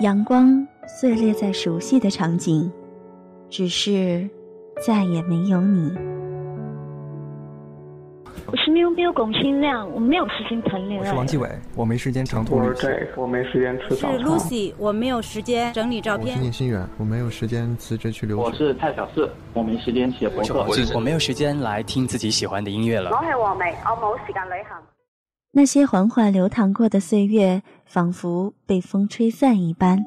阳光碎裂在熟悉的场景，只是再也没有你。我是喵喵龚新亮，我没有时间谈恋爱。我是王继伟，我没时间长途旅行。我没时间吃早餐。是 Lucy，我没有时间整理照片。我是聂新远，我没有时间辞职去留学。我是蔡小四，我没时间写博客。我没有时间来听自己喜欢的音乐了。我是王梅，我冇时间旅行。那些缓缓流淌过的岁月，仿佛被风吹散一般，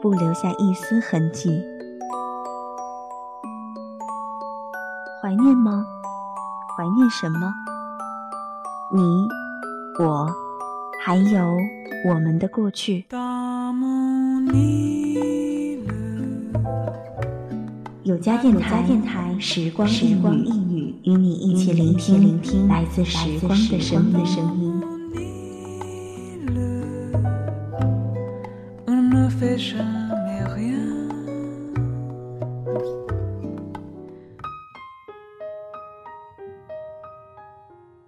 不留下一丝痕迹。怀念吗？怀念什么？你、我，还有我们的过去。有家电台，电台时光时光一语，与你一起聆听聆听来自时光的声音。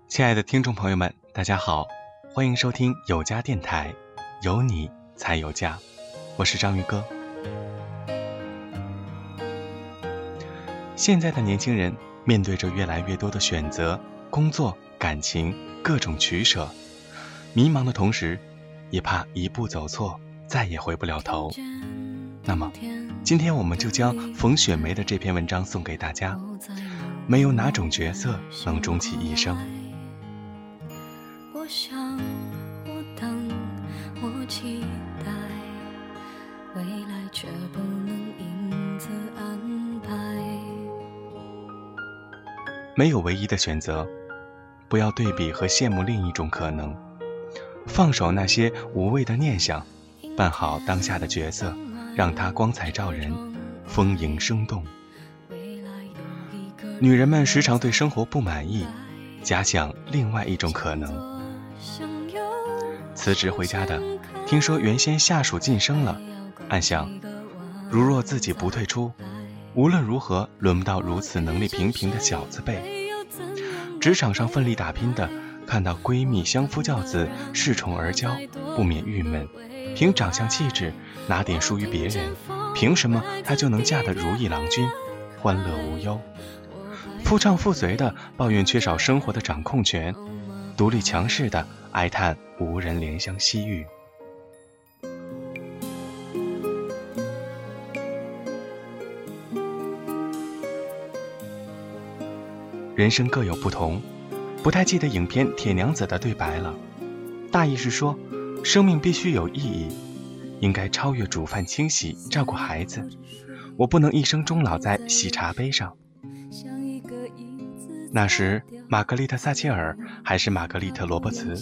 亲爱的听众朋友们，大家好，欢迎收听有家电台，有你才有家，我是章鱼哥。现在的年轻人面对着越来越多的选择，工作、感情各种取舍，迷茫的同时，也怕一步走错，再也回不了头。那么，今天我们就将冯雪梅的这篇文章送给大家。没有哪种角色能终其一生我想我等我期。没有唯一的选择，不要对比和羡慕另一种可能，放手那些无谓的念想，扮好当下的角色，让它光彩照人，丰盈生动。女人们时常对生活不满意，假想另外一种可能。辞职回家的，听说原先下属晋升了，暗想，如若自己不退出。无论如何，轮不到如此能力平平的小子辈。职场上奋力打拼的，看到闺蜜相夫教子、恃宠而骄，不免郁闷。凭长相气质，哪点输于别人？凭什么她就能嫁得如意郎君，欢乐无忧？夫唱妇随的抱怨缺少生活的掌控权，独立强势的哀叹无人怜香惜玉。人生各有不同，不太记得影片《铁娘子》的对白了。大意是说，生命必须有意义，应该超越煮饭、清洗、照顾孩子。我不能一生终老在洗茶杯上。那时，玛格丽特·撒切尔还是玛格丽特·罗伯茨，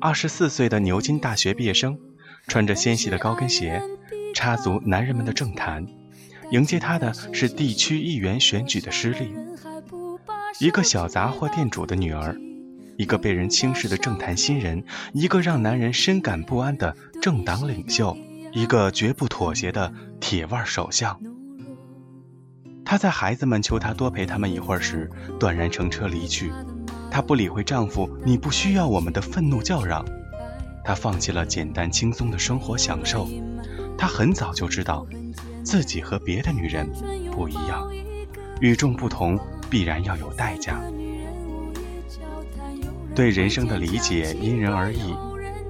二十四岁的牛津大学毕业生，穿着纤细的高跟鞋，插足男人们的政坛。迎接他的是地区议员选举的失利。一个小杂货店主的女儿，一个被人轻视的政坛新人，一个让男人深感不安的政党领袖，一个绝不妥协的铁腕首相。她在孩子们求她多陪他们一会儿时，断然乘车离去。她不理会丈夫“你不需要我们”的愤怒叫嚷，她放弃了简单轻松的生活享受。她很早就知道，自己和别的女人不一样，与众不同。必然要有代价。对人生的理解因人而异，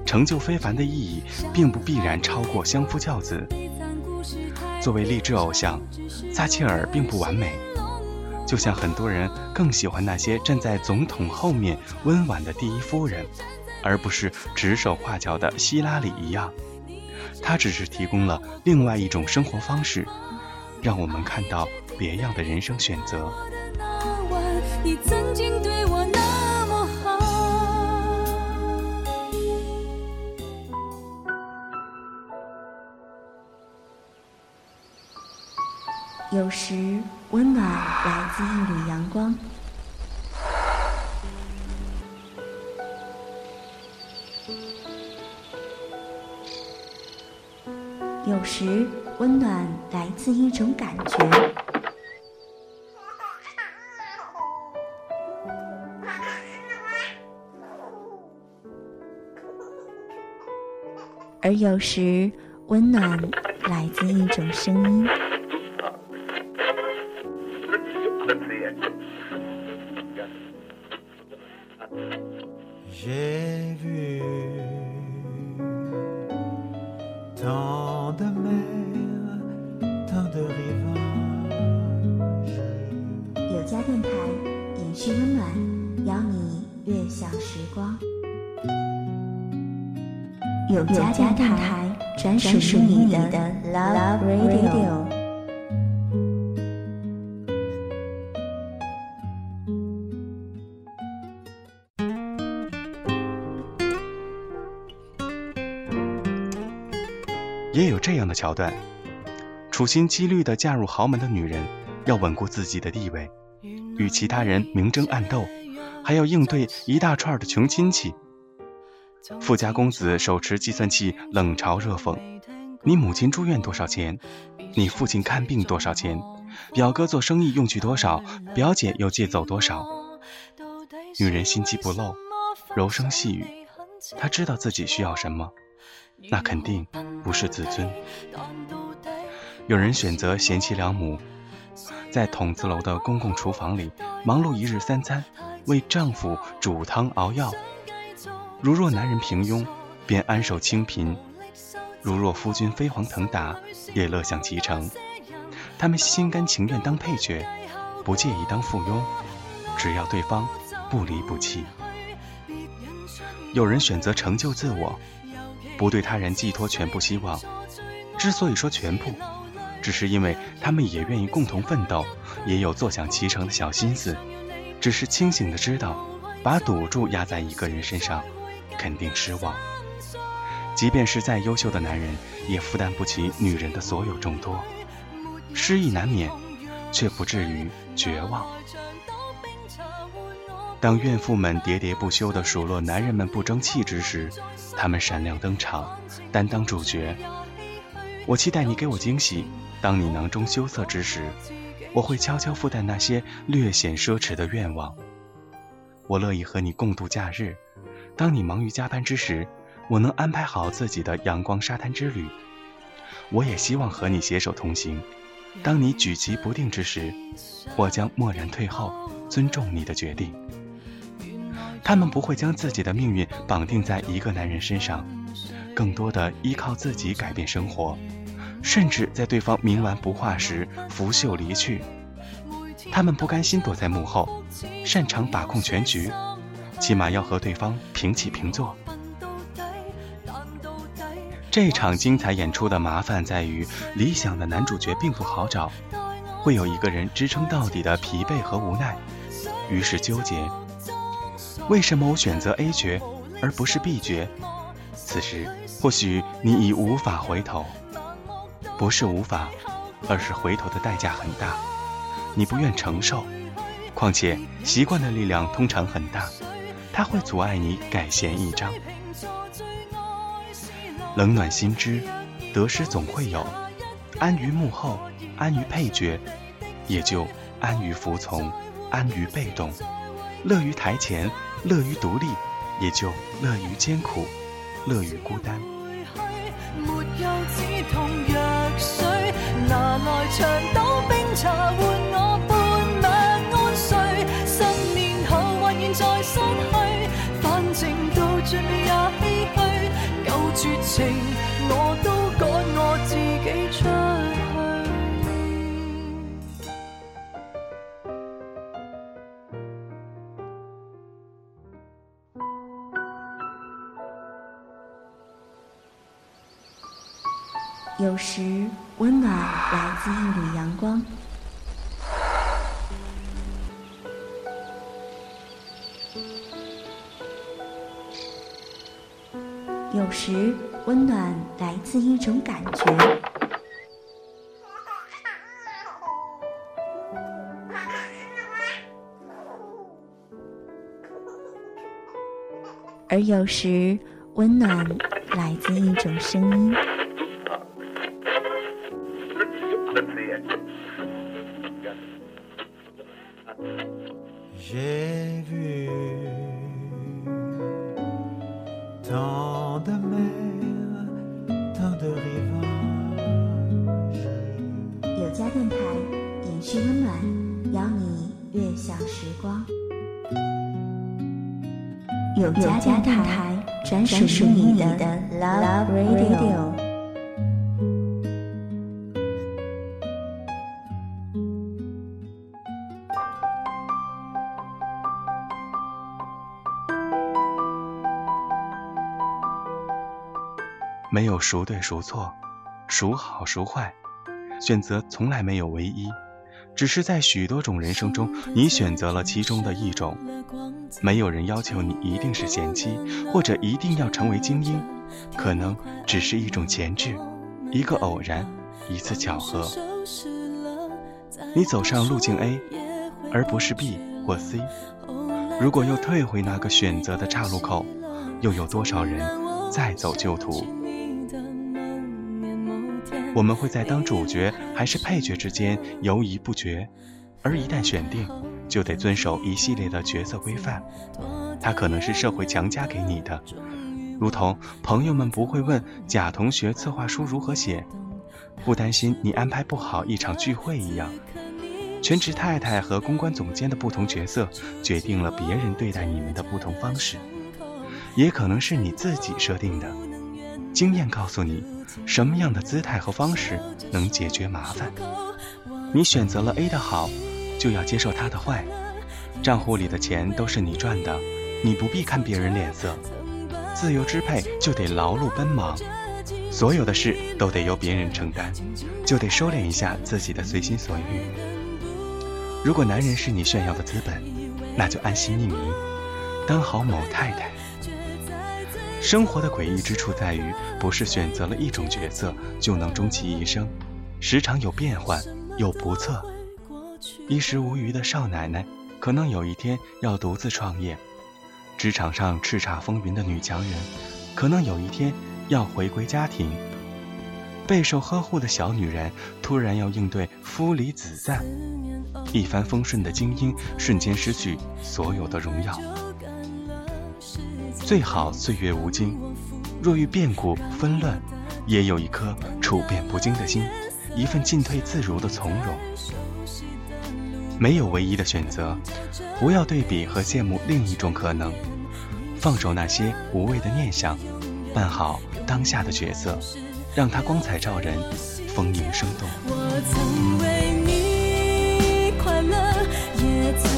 成就非凡的意义并不必然超过相夫教子。作为励志偶像，撒切尔并不完美，就像很多人更喜欢那些站在总统后面温婉的第一夫人，而不是指手画脚的希拉里一样。他只是提供了另外一种生活方式，让我们看到别样的人生选择。你曾经对我那么好，有时温暖来自一缕阳光，有时温暖来自一种感觉。而有时温暖来自一种声音。有家电台延续温暖，邀你悦享时光。有家电台专属于你的 Love Radio。也有这样的桥段：处心积虑地嫁入豪门的女人，要稳固自己的地位，与其他人明争暗斗，还要应对一大串的穷亲戚。富家公子手持计算器冷嘲热讽：“你母亲住院多少钱？你父亲看病多少钱？表哥做生意用去多少？表姐又借走多少？”女人心机不露，柔声细语，她知道自己需要什么。那肯定不是自尊。有人选择贤妻良母，在筒子楼的公共厨房里忙碌一日三餐，为丈夫煮汤熬药。如若男人平庸，便安守清贫；如若夫君飞黄腾达，也乐享其成。他们心甘情愿当配角，不介意当附庸，只要对方不离不弃。有人选择成就自我。不对他人寄托全部希望，之所以说全部，只是因为他们也愿意共同奋斗，也有坐享其成的小心思，只是清醒的知道，把赌注压在一个人身上，肯定失望。即便是再优秀的男人，也负担不起女人的所有众多，失意难免，却不至于绝望。当怨妇们喋喋不休地数落男人们不争气之时，他们闪亮登场，担当主角。我期待你给我惊喜。当你囊中羞涩之时，我会悄悄负担那些略显奢侈的愿望。我乐意和你共度假日。当你忙于加班之时，我能安排好自己的阳光沙滩之旅。我也希望和你携手同行。当你举棋不定之时，我将默然退后，尊重你的决定。他们不会将自己的命运绑定在一个男人身上，更多的依靠自己改变生活，甚至在对方冥顽不化时拂袖离去。他们不甘心躲在幕后，擅长把控全局，起码要和对方平起平坐。这场精彩演出的麻烦在于，理想的男主角并不好找，会有一个人支撑到底的疲惫和无奈，于是纠结。为什么我选择 A 角而不是 B 角？此时或许你已无法回头，不是无法，而是回头的代价很大，你不愿承受。况且习惯的力量通常很大，它会阻碍你改弦易张。冷暖心知，得失总会有。安于幕后，安于配角，也就安于服从，安于被动，乐于台前。乐于独立，也就乐于艰苦，乐于孤单。有时温暖来自一缕阳光，有时温暖来自一种感觉，而有时温暖来自一种声音。有家家电台，专属于你的 Love Radio。没有孰对孰错，孰好孰坏，选择从来没有唯一，只是在许多种人生中，你选择了其中的一种。没有人要求你一定是贤妻，或者一定要成为精英，可能只是一种前置，一个偶然，一次巧合。你走上路径 A，而不是 B 或 C。如果又退回那个选择的岔路口，又有多少人再走旧途？我们会在当主角还是配角之间犹疑不决，而一旦选定，就得遵守一系列的角色规范。它可能是社会强加给你的，如同朋友们不会问甲同学策划书如何写，不担心你安排不好一场聚会一样。全职太太和公关总监的不同角色，决定了别人对待你们的不同方式，也可能是你自己设定的。经验告诉你。什么样的姿态和方式能解决麻烦？你选择了 A 的好，就要接受他的坏。账户里的钱都是你赚的，你不必看别人脸色。自由支配就得劳碌奔忙，所有的事都得由别人承担，就得收敛一下自己的随心所欲。如果男人是你炫耀的资本，那就安心匿名，当好某太太。生活的诡异之处在于，不是选择了一种角色就能终其一生，时常有变换，有不测。衣食无余的少奶奶，可能有一天要独自创业；职场上叱咤风云的女强人，可能有一天要回归家庭；备受呵护的小女人，突然要应对夫离子散；一帆风顺的精英，瞬间失去所有的荣耀。最好岁月无惊，若遇变故纷乱，也有一颗处变不惊的心，一份进退自如的从容。没有唯一的选择，不要对比和羡慕另一种可能，放手那些无谓的念想，扮好当下的角色，让它光彩照人，丰盈生动。我曾为你快乐，也曾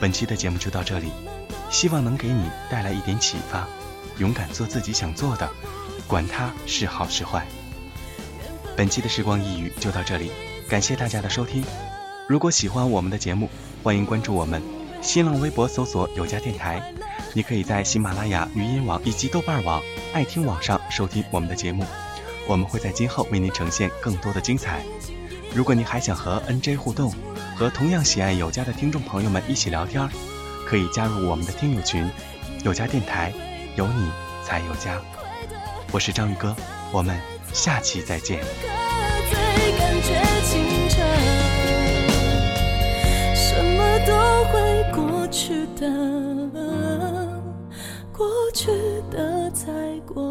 本期的节目就到这里，希望能给你带来一点启发，勇敢做自己想做的，管它是好是坏。本期的时光一语就到这里，感谢大家的收听。如果喜欢我们的节目，欢迎关注我们，新浪微博搜索有家电台。你可以在喜马拉雅、语音网以及豆瓣网、爱听网上收听我们的节目。我们会在今后为您呈现更多的精彩。如果你还想和 NJ 互动，和同样喜爱有家的听众朋友们一起聊天，可以加入我们的听友群“有家电台”，有你才有家。我是章鱼哥，我们下期再见。过去的，过去的在过